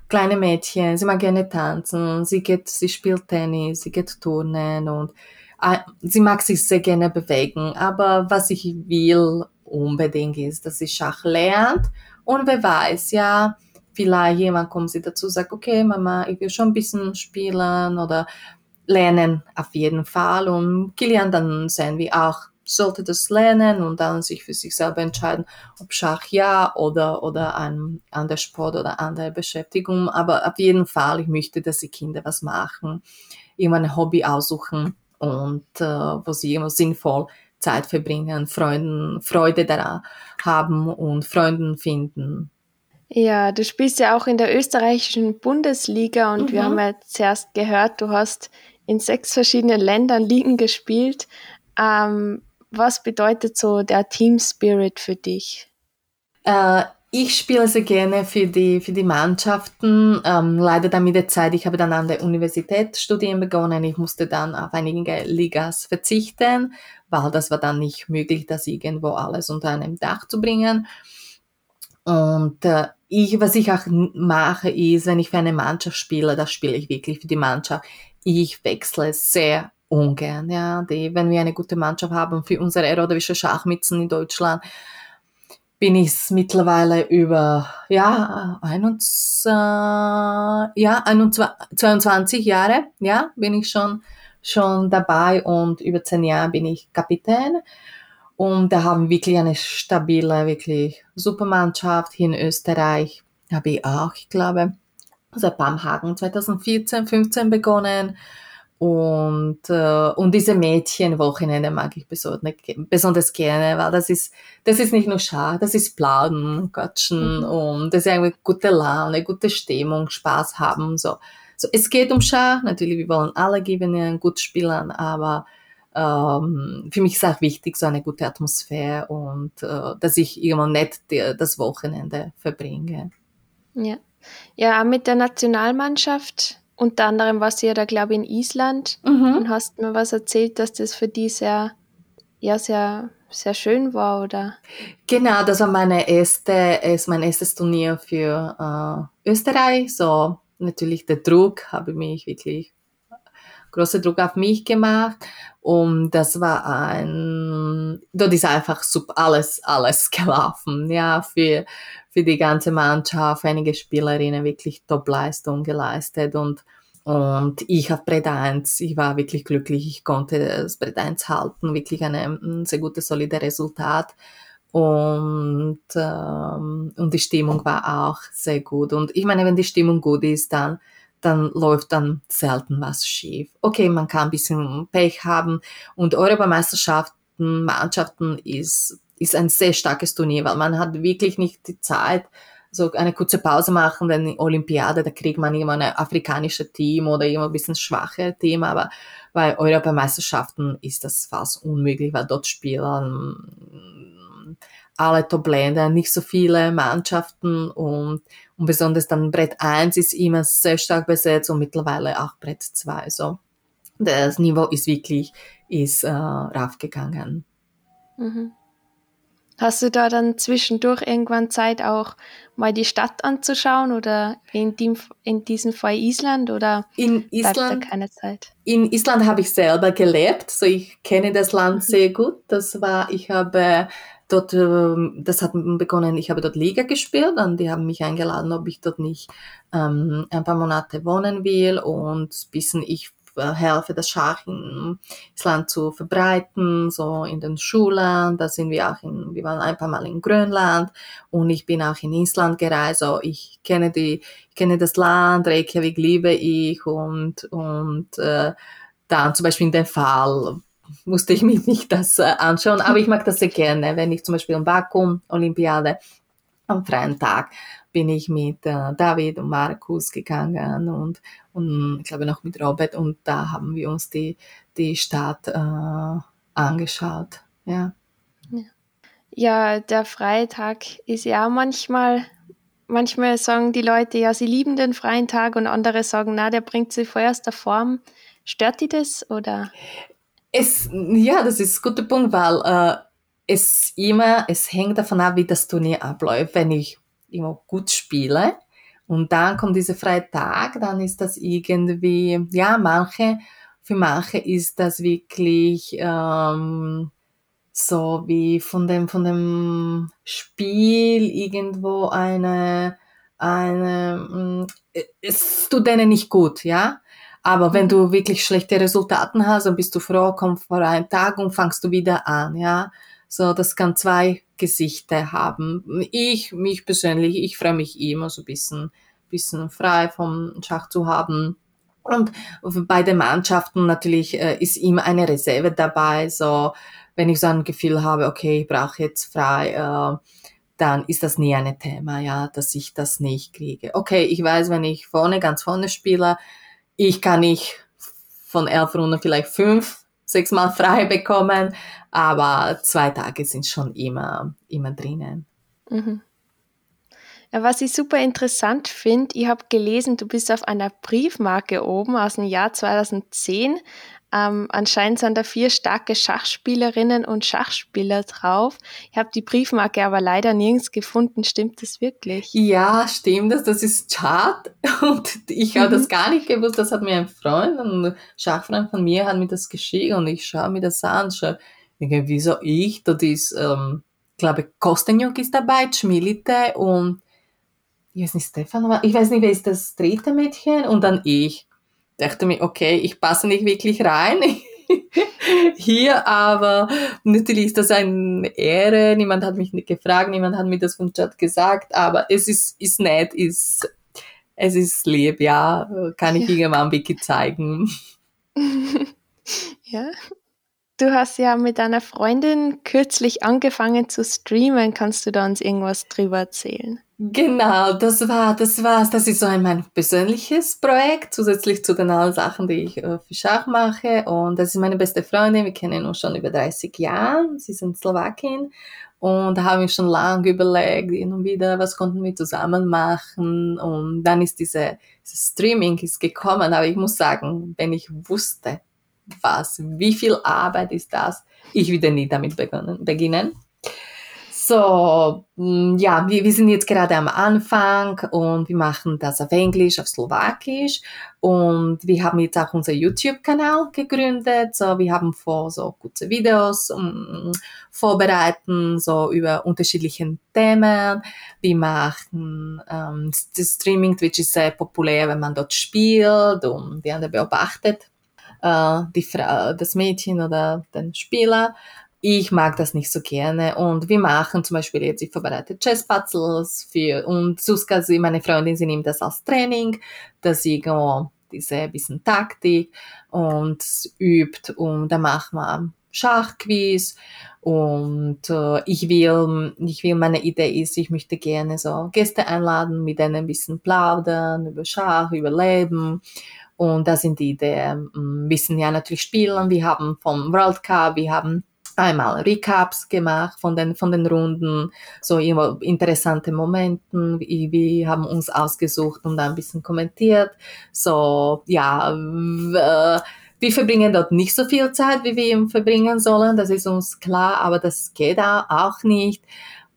kleine Mädchen, sie mag gerne tanzen, sie geht, sie spielt Tennis, sie geht turnen und äh, sie mag sich sehr gerne bewegen. Aber was ich will unbedingt ist, dass sie Schach lernt und wer weiß, ja, vielleicht jemand kommt sie dazu, sagt, okay, Mama, ich will schon ein bisschen spielen oder lernen auf jeden Fall. Und Kilian dann sehen wir auch, sollte das lernen und dann sich für sich selber entscheiden, ob Schach ja oder, oder ein anderer Sport oder andere Beschäftigung. Aber auf jeden Fall, ich möchte, dass die Kinder was machen, irgendwann ein Hobby aussuchen und äh, wo sie immer sinnvoll Zeit verbringen, Freunden, Freude daran haben und Freunden finden.
Ja, du spielst ja auch in der österreichischen Bundesliga und mhm. wir haben ja zuerst gehört, du hast in sechs verschiedenen Ländern Ligen gespielt. Ähm, was bedeutet so der Team Spirit für dich?
Äh, ich spiele sehr gerne für die, für die Mannschaften. Ähm, leider dann mit der Zeit, ich habe dann an der Universität studieren begonnen. Ich musste dann auf einige Ligas verzichten, weil das war dann nicht möglich, das irgendwo alles unter einem Dach zu bringen. Und äh, ich, was ich auch mache, ist, wenn ich für eine Mannschaft spiele, das spiele ich wirklich für die Mannschaft. Ich wechsle sehr ungern, ja. Die, wenn wir eine gute Mannschaft haben für unsere erotische Schachmützen in Deutschland, bin ich mittlerweile über, ja, 21, ja, 21, 22 Jahre, ja, bin ich schon, schon dabei und über zehn Jahre bin ich Kapitän. Und da haben wir wirklich eine stabile, wirklich super Mannschaft hier in Österreich. Habe ich auch, ich glaube, seit Bamhagen 2014, 15 begonnen. Und, äh, und diese Mädchenwochenende mag ich besonders, besonders gerne, weil das ist, das ist nicht nur Schach, das ist Plaudern, Quatschen mhm. und das ist eine gute Laune, gute Stimmung, Spaß haben, so. So, es geht um Schach, natürlich, wir wollen alle gewinnen, gut spielen, aber ähm, für mich ist auch wichtig, so eine gute Atmosphäre und äh, dass ich irgendwann die, das Wochenende verbringe.
Ja. Ja, mit der Nationalmannschaft, unter anderem warst du ja da, glaube ich, in Island
Mhm.
und hast mir was erzählt, dass das für die sehr ja sehr, sehr schön war, oder?
Genau, das war meine erste, ist mein erstes Turnier für äh, Österreich. So natürlich der Druck habe ich mich wirklich großer Druck auf mich gemacht und das war ein, dort ist einfach super alles, alles gelaufen, ja, für, für die ganze Mannschaft, einige Spielerinnen wirklich Top-Leistung geleistet und und ich auf Brett 1, ich war wirklich glücklich, ich konnte das Brett 1 halten, wirklich ein, ein sehr gutes, solides Resultat. Und, ähm, und die Stimmung war auch sehr gut. Und ich meine, wenn die Stimmung gut ist, dann, dann läuft dann selten was schief. Okay, man kann ein bisschen Pech haben. Und Europameisterschaften, Mannschaften ist, ist ein sehr starkes Turnier, weil man hat wirklich nicht die Zeit, so eine kurze Pause machen, denn Olympiade, da kriegt man immer ein afrikanisches Team oder immer ein bisschen schwache Team, aber bei Europameisterschaften ist das fast unmöglich, weil dort spielen alle Top-Länder, nicht so viele Mannschaften und, und besonders dann Brett 1 ist immer sehr stark besetzt und mittlerweile auch Brett 2. So, das Niveau ist wirklich, ist äh, raufgegangen.
Mhm. Hast du da dann zwischendurch irgendwann Zeit, auch mal die Stadt anzuschauen oder in, dem, in diesem Fall Island oder
in Island,
da keine Zeit?
In Island habe ich selber gelebt, so ich kenne das Land mhm. sehr gut. Das war, ich habe dort, ähm, das hat begonnen, ich habe dort Liga gespielt und die haben mich eingeladen, ob ich dort nicht ähm, ein paar Monate wohnen will und bisschen ich helfe, das Schach ins Land zu verbreiten, so in den Schulen. Da sind wir auch in, wir waren ein paar Mal in Grönland und ich bin auch in Island gereist. So, ich kenne die, ich kenne das Land, Reykjavik liebe ich und, und äh, dann zum Beispiel in dem Fall musste ich mich nicht das äh, anschauen, aber ich mag das sehr gerne, wenn ich zum Beispiel in Baku, Olympiade, am freien Tag bin ich mit äh, David und Markus gegangen und, und ich glaube noch mit Robert und da haben wir uns die, die Stadt äh, angeschaut. Ja.
ja, der Freitag ist ja manchmal, manchmal sagen die Leute, ja, sie lieben den freien Tag und andere sagen, na, der bringt sie vorher aus der Form. Stört die das oder?
Es, ja, das ist ein guter Punkt, weil äh, es immer, es hängt davon ab, wie das Turnier abläuft. Wenn ich immer gut spiele und dann kommt dieser freie Tag, dann ist das irgendwie, ja, manche, für manche ist das wirklich ähm, so wie von dem, von dem Spiel irgendwo eine, eine, mm, es tut denen nicht gut, ja. Aber wenn mhm. du wirklich schlechte Resultaten hast, dann bist du froh, kommt vor einem Tag und fangst du wieder an, ja. So, das kann zwei Gesichter haben. Ich, mich persönlich, ich freue mich immer so ein bisschen, bisschen frei vom Schach zu haben. Und bei den Mannschaften natürlich äh, ist immer eine Reserve dabei. So, wenn ich so ein Gefühl habe, okay, ich brauche jetzt frei, äh, dann ist das nie ein Thema, ja, dass ich das nicht kriege. Okay, ich weiß, wenn ich vorne, ganz vorne spiele, ich kann nicht von elf Runden vielleicht fünf sechsmal frei bekommen, aber zwei Tage sind schon immer, immer drinnen.
Mhm. Ja, was ich super interessant finde, ich habe gelesen, du bist auf einer Briefmarke oben aus dem Jahr 2010. Ähm, anscheinend sind da vier starke Schachspielerinnen und Schachspieler drauf. Ich habe die Briefmarke aber leider nirgends gefunden. Stimmt das wirklich?
Ja, stimmt das. Das ist Chart. Und ich habe mhm. das gar nicht gewusst. Das hat mir ein Freund, ein Schachfreund von mir, hat mir das geschickt und ich schaue mir das an. Schau, wieso ich? Das ist, ähm, glaube Kostenjuk ist dabei, Schmilite und ich weiß nicht, Stefan, ich weiß nicht, wer ist das dritte Mädchen und dann ich dachte mir, okay, ich passe nicht wirklich rein hier, aber natürlich ist das eine Ehre. Niemand hat mich nicht gefragt, niemand hat mir das vom Chat gesagt, aber es ist, ist nett, ist, es ist lieb, ja, kann ich ja. irgendwann Wiki zeigen.
ja. Du hast ja mit deiner Freundin kürzlich angefangen zu streamen. Kannst du da uns irgendwas drüber erzählen?
Genau, das war, das war's. Das ist so ein mein persönliches Projekt, zusätzlich zu den allen Sachen, die ich äh, für Schach mache. Und das ist meine beste Freundin. Wir kennen uns schon über 30 Jahre. Sie sind Slowakin. Und da haben wir schon lange überlegt, hin und wieder, was konnten wir zusammen machen. Und dann ist diese, diese Streaming ist gekommen. Aber ich muss sagen, wenn ich wusste, was, wie viel Arbeit ist das? Ich würde nie damit beginnen. So, mm, ja, wir, wir sind jetzt gerade am Anfang und wir machen das auf Englisch, auf Slowakisch und wir haben jetzt auch unser YouTube-Kanal gegründet. So, wir haben vor, so kurze Videos um, vorbereiten, so über unterschiedliche Themen. Wir machen ähm, Streaming, Twitch ist sehr populär, wenn man dort spielt und die andere beobachtet äh, die Frau, das Mädchen oder den Spieler. Ich mag das nicht so gerne. Und wir machen zum Beispiel jetzt, ich vorbereite Chess-Puzzles für, und Suska, sie, meine Freundin, sie nimmt das als Training, dass sie oh, diese bisschen Taktik und übt. Und dann machen wir Schachquiz. Und äh, ich will, ich will, meine Idee ist, ich möchte gerne so Gäste einladen, mit denen ein bisschen plaudern über Schach, über Leben und das sind die Ideen. Wir wissen ja natürlich spielen, wir haben vom World Cup, wir haben einmal Recaps gemacht von den, von den Runden, so immer interessante Momenten. Wir, haben uns ausgesucht und dann ein bisschen kommentiert. So, ja, wir verbringen dort nicht so viel Zeit, wie wir verbringen sollen. Das ist uns klar, aber das geht auch nicht.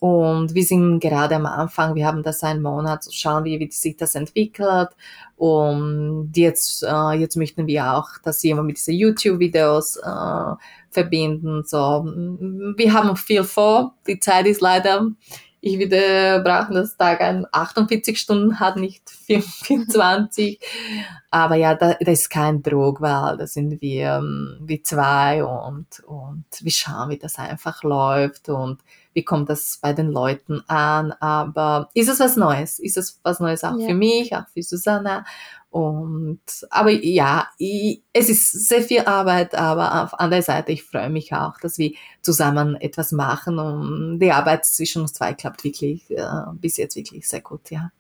Und wir sind gerade am Anfang, wir haben das einen Monat, schauen wir, wie sich das entwickelt. Und jetzt, äh, jetzt möchten wir auch, dass jemand mit diesen YouTube-Videos äh, verbinden. So, wir haben viel vor. Die Zeit ist leider, ich würde brauchen das Tag ein 48 Stunden hat, nicht 24. Aber ja, da, da ist kein Druck, weil da sind wir, wir zwei und, und wir schauen, wie das einfach läuft und wie kommt das bei den Leuten an. Aber ist es was Neues? Ist es was Neues auch ja. für mich, auch für Susanna? Und, aber ja, ich, es ist sehr viel Arbeit, aber auf anderer Seite, ich freue mich auch, dass wir zusammen etwas machen und die Arbeit zwischen uns zwei klappt wirklich äh, bis jetzt wirklich sehr gut, ja.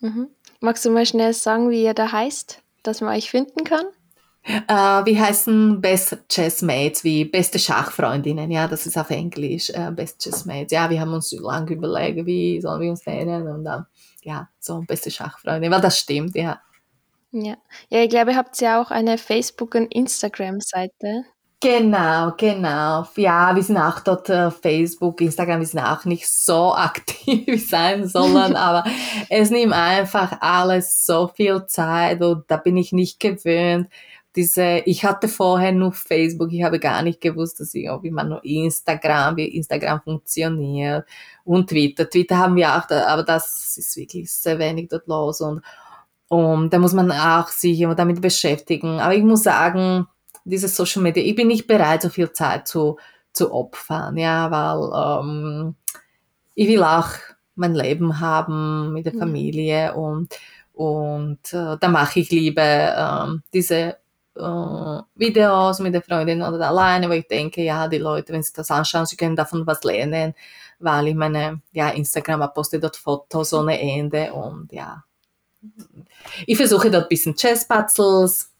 Mhm. Magst du mal schnell sagen, wie ihr da heißt, dass man euch finden kann?
Uh, wir heißen Best Chessmates, wie beste Schachfreundinnen, ja, das ist auf Englisch, uh, Best Chessmates. Ja, wir haben uns lange überlegt, wie sollen wir uns nennen und dann, ja, so beste Schachfreundinnen, weil das stimmt, ja.
Ja, ja ich glaube, ihr habt ja auch eine Facebook- und Instagram-Seite.
Genau, genau. Ja, wir sind auch dort auf Facebook, Instagram, wir sind auch nicht so aktiv sein sollen, aber es nimmt einfach alles so viel Zeit und da bin ich nicht gewöhnt diese, ich hatte vorher nur Facebook, ich habe gar nicht gewusst, dass ich, wie man nur Instagram, wie Instagram funktioniert und Twitter. Twitter haben wir auch, aber das ist wirklich sehr wenig dort los und, und da muss man auch sich immer damit beschäftigen. Aber ich muss sagen, diese Social Media, ich bin nicht bereit, so viel Zeit zu, zu opfern, ja, weil ähm, ich will auch mein Leben haben mit der mhm. Familie und und äh, da mache ich lieber ähm, diese äh, Videos mit der Freundin oder alleine, wo ich denke, ja, die Leute, wenn sie das anschauen, sie können davon was lernen, weil ich meine, ja, Instagram postet dort Fotos ohne Ende und ja, ich versuche dort ein bisschen Chess-Puzzles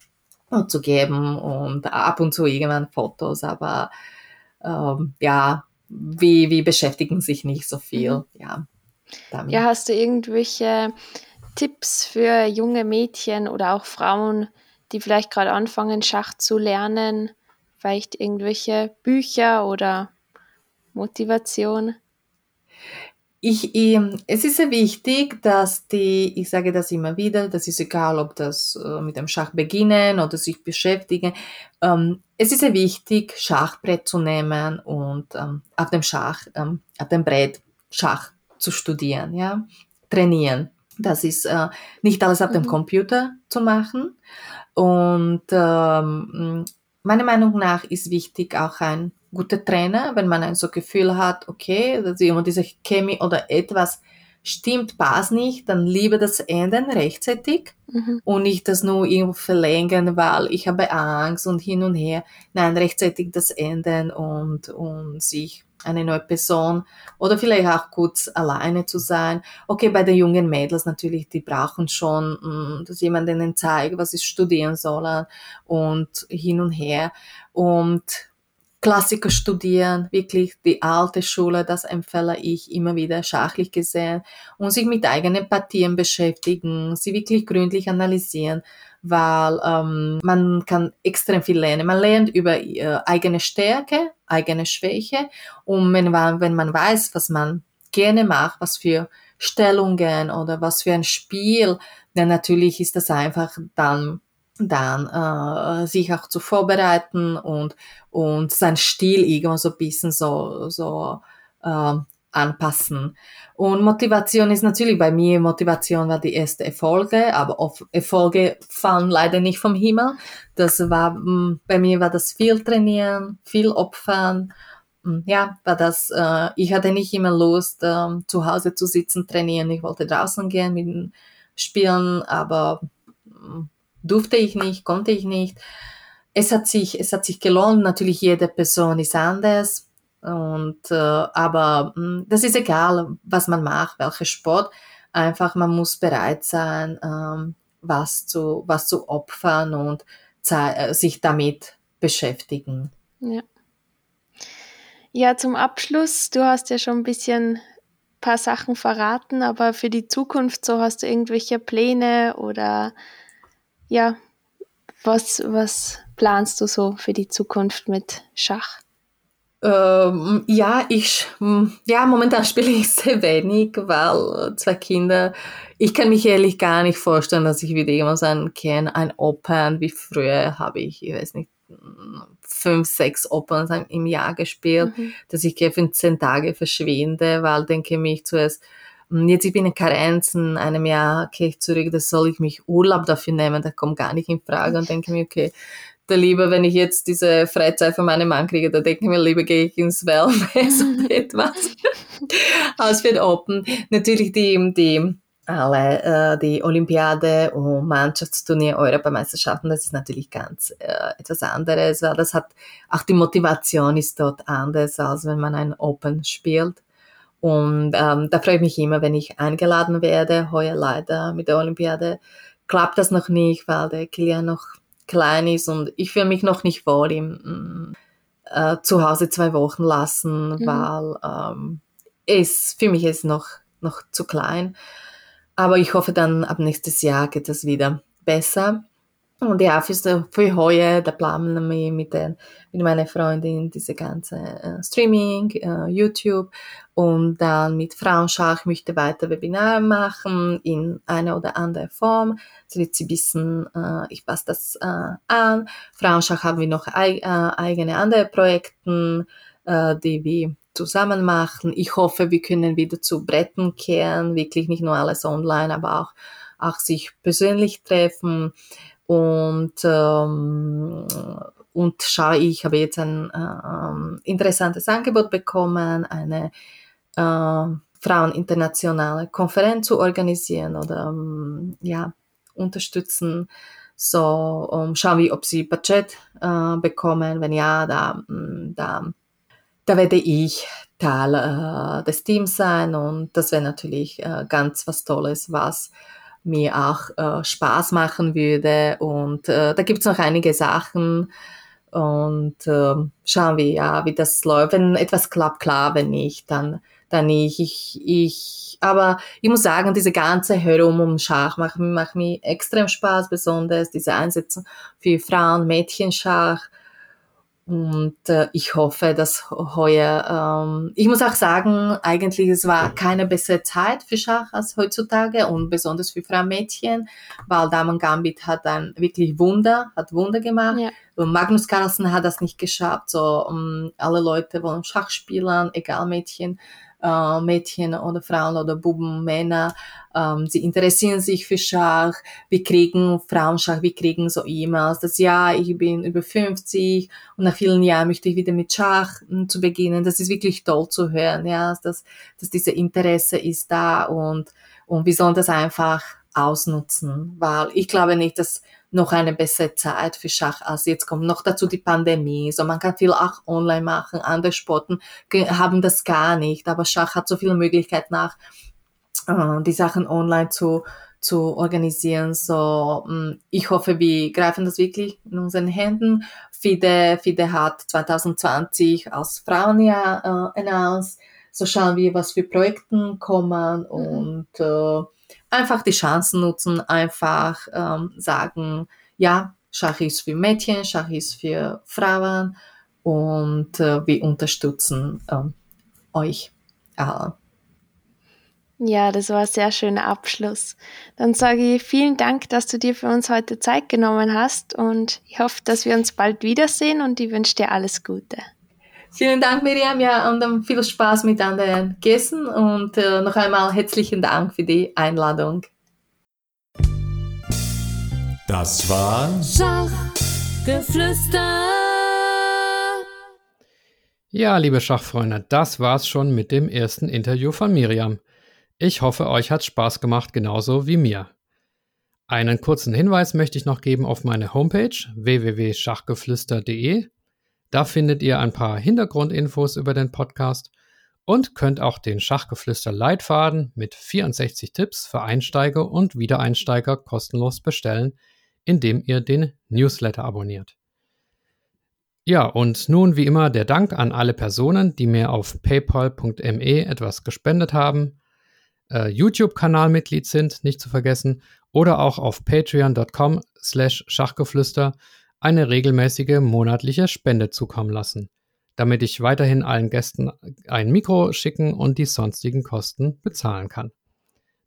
zu geben und ab und zu irgendwann Fotos, aber ähm, ja, wie, wie beschäftigen sich nicht so viel, mhm. ja.
Damit. Ja, hast du irgendwelche Tipps für junge Mädchen oder auch Frauen, die vielleicht gerade anfangen, Schach zu lernen, vielleicht irgendwelche Bücher oder Motivation?
Ich, ich, es ist sehr wichtig, dass die, ich sage das immer wieder, das ist egal, ob das äh, mit dem Schach beginnen oder sich beschäftigen. Ähm, es ist sehr wichtig, Schachbrett zu nehmen und ähm, auf dem Schach, ähm, auf dem Brett Schach zu studieren, ja, trainieren. Das ist äh, nicht alles auf mhm. dem Computer zu machen. Und ähm, meiner Meinung nach ist wichtig auch ein guter Trainer, wenn man ein so Gefühl hat, okay, dass immer diese Chemie oder etwas stimmt, passt nicht, dann lieber das ändern rechtzeitig mhm. und nicht das nur irgendwo verlängern, weil ich habe Angst und hin und her. Nein, rechtzeitig das ändern und, und sich eine neue Person oder vielleicht auch kurz alleine zu sein. Okay, bei den jungen Mädels natürlich, die brauchen schon, mm, dass jemand ihnen zeigt, was sie studieren sollen und hin und her. Und Klassiker studieren, wirklich die alte Schule, das empfehle ich immer wieder schachlich gesehen und sich mit eigenen Partien beschäftigen, sie wirklich gründlich analysieren, weil ähm, man kann extrem viel lernen. Man lernt über äh, eigene Stärke, eigene Schwäche und wenn man, wenn man weiß, was man gerne macht, was für Stellungen oder was für ein Spiel, dann natürlich ist das einfach dann dann äh, sich auch zu vorbereiten und und sein Stil irgendwo so ein bisschen so so äh, anpassen. Und Motivation ist natürlich bei mir, Motivation war die erste Erfolge, aber Erfolge fallen leider nicht vom Himmel. Das war, mm, bei mir war das viel trainieren, viel opfern. Mm, ja, war das, äh, ich hatte nicht immer Lust, äh, zu Hause zu sitzen, trainieren. Ich wollte draußen gehen mit Spielen, aber mm, durfte ich nicht, konnte ich nicht. Es hat sich, es hat sich gelohnt. Natürlich jede Person ist anders und äh, aber mh, hm, das ist egal, was man macht, welcher Sport. Einfach man muss bereit sein, ähm, was zu was zu opfern und äh, sich damit beschäftigen.
Ja. Ja, zum Abschluss, du hast ja schon ein bisschen paar Sachen verraten, aber für die Zukunft so hast du irgendwelche Pläne oder ja, was was planst du so für die Zukunft mit Schach?
Ähm, ja, ich, hm, ja, momentan spiele ich sehr wenig, weil zwei Kinder, ich kann mich ehrlich gar nicht vorstellen, dass ich wieder jemand sein kann, ein Open, wie früher habe ich, ich weiß nicht, fünf, sechs Opens im Jahr gespielt, mhm. dass ich 15 Tage verschwinde, weil denke mich zuerst, hm, jetzt ich bin in Karenz, in einem Jahr gehe ich zurück, das soll ich mich Urlaub dafür nehmen, das kommt gar nicht in Frage und denke mir, okay, da lieber, wenn ich jetzt diese Freizeit von meinem Mann kriege, da denke ich mir, lieber gehe ich ins Wellness und etwas als für den Open. Natürlich die, die alle äh, die Olympiade und Mannschaftsturnier, Europameisterschaften, das ist natürlich ganz äh, etwas anderes, weil das hat auch die Motivation ist dort anders, als wenn man ein Open spielt. Und ähm, da freue ich mich immer, wenn ich eingeladen werde. Heuer leider mit der Olympiade klappt das noch nicht, weil der Kilian noch klein ist und ich fühle mich noch nicht wohl im mm, äh, zu Hause zwei Wochen lassen, mhm. weil ähm, es für mich ist noch noch zu klein. Aber ich hoffe dann ab nächstes Jahr geht es wieder besser. Und ja, für, für heuer, da planen wir mit, den, mit meiner Freundin diese ganze äh, Streaming, äh, YouTube und dann mit Frauenschach möchte weiter Webinare machen in einer oder anderen Form. So sie wissen, äh, ich passe das äh, an. Frauenschach haben wir noch ei, äh, eigene andere Projekte, äh, die wir zusammen machen. Ich hoffe, wir können wieder zu Bretten kehren, wirklich nicht nur alles online, aber auch, auch sich persönlich treffen. Und, ähm, und schau, ich habe jetzt ein äh, interessantes Angebot bekommen, eine äh, Fraueninternationale Konferenz zu organisieren oder ähm, ja, unterstützen. So, um, schauen wir, ob sie Budget äh, bekommen. Wenn ja, da, mm, da, da werde ich Teil äh, des Teams sein und das wäre natürlich äh, ganz was Tolles, was mir auch äh, Spaß machen würde. Und äh, da gibt's noch einige Sachen. Und äh, schauen wir ja, wie das läuft. Wenn etwas klappt, klar, wenn nicht, dann, dann nicht. Ich, ich, aber ich muss sagen, diese ganze Herum um Schach macht, macht mir extrem Spaß, besonders diese Einsätze für Frauen, Mädchenschach. Und äh, ich hoffe, dass heuer, ähm, ich muss auch sagen, eigentlich es war keine bessere Zeit für Schach als heutzutage und besonders für Frauen Mädchen, weil Damen Gambit hat ein wirklich Wunder, hat Wunder gemacht. Ja. Und Magnus Carlsen hat das nicht geschafft. So um, ähm, alle Leute wollen Schach spielen, egal Mädchen äh, Mädchen oder Frauen oder Buben, Männer, ähm, sie interessieren sich für Schach, wir kriegen Frauenschach, wir kriegen so E-Mails, dass ja, ich bin über 50 und nach vielen Jahren möchte ich wieder mit Schach hm, zu beginnen. Das ist wirklich toll zu hören, ja, dass, dass diese Interesse ist da und, und wir sollen das einfach ausnutzen, weil ich glaube nicht, dass noch eine bessere Zeit für Schach als jetzt kommt. Noch dazu die Pandemie. So, man kann viel auch online machen. Andere Sporten haben das gar nicht. Aber Schach hat so viele Möglichkeiten nach, äh, die Sachen online zu, zu organisieren. So, mm, ich hoffe, wir greifen das wirklich in unseren Händen. FIDE, FIDE hat 2020 als Frauenjahr äh, announced. So schauen wir, was für Projekten kommen mhm. und äh, einfach die Chancen nutzen, einfach ähm, sagen, ja, Schach ist für Mädchen, Schach ist für Frauen und äh, wir unterstützen ähm, euch alle.
Ja, das war ein sehr schöner Abschluss. Dann sage ich vielen Dank, dass du dir für uns heute Zeit genommen hast und ich hoffe, dass wir uns bald wiedersehen und ich wünsche dir alles Gute.
Vielen Dank, Miriam, ja, und um, viel Spaß mit anderen Gästen und äh, noch einmal herzlichen Dank für die Einladung.
Das war
Schachgeflüster.
Ja, liebe Schachfreunde, das war's schon mit dem ersten Interview von Miriam. Ich hoffe, euch hat Spaß gemacht, genauso wie mir. Einen kurzen Hinweis möchte ich noch geben auf meine Homepage www.schachgeflüster.de. Da findet ihr ein paar Hintergrundinfos über den Podcast und könnt auch den Schachgeflüster Leitfaden mit 64 Tipps für Einsteiger und Wiedereinsteiger kostenlos bestellen, indem ihr den Newsletter abonniert. Ja, und nun wie immer der Dank an alle Personen, die mir auf paypal.me etwas gespendet haben äh, YouTube-Kanalmitglied sind, nicht zu vergessen, oder auch auf patreon.com slash Schachgeflüster eine regelmäßige monatliche Spende zukommen lassen, damit ich weiterhin allen Gästen ein Mikro schicken und die sonstigen Kosten bezahlen kann.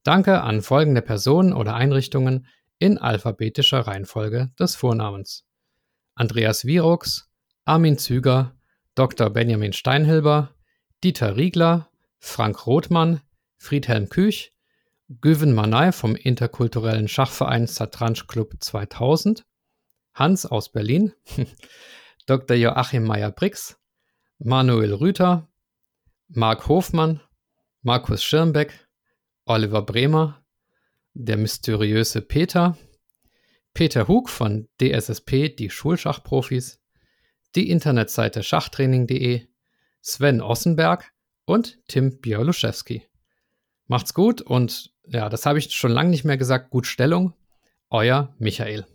Danke an folgende Personen oder Einrichtungen in alphabetischer Reihenfolge des Vornamens. Andreas Virux, Armin Züger, Dr. Benjamin Steinhilber, Dieter Riegler, Frank Rothmann, Friedhelm Küch, Güven Manay vom interkulturellen Schachverein Satranj Club 2000, Hans aus Berlin, Dr. Joachim Meyer-Brix, Manuel Rüther, Marc Hofmann, Markus Schirmbeck, Oliver Bremer, der mysteriöse Peter, Peter Hug von DSSP, die Schulschachprofis, die Internetseite schachtraining.de, Sven Ossenberg und Tim Bialuszewski. Macht's gut und ja, das habe ich schon lange nicht mehr gesagt. Gut Stellung. Euer Michael.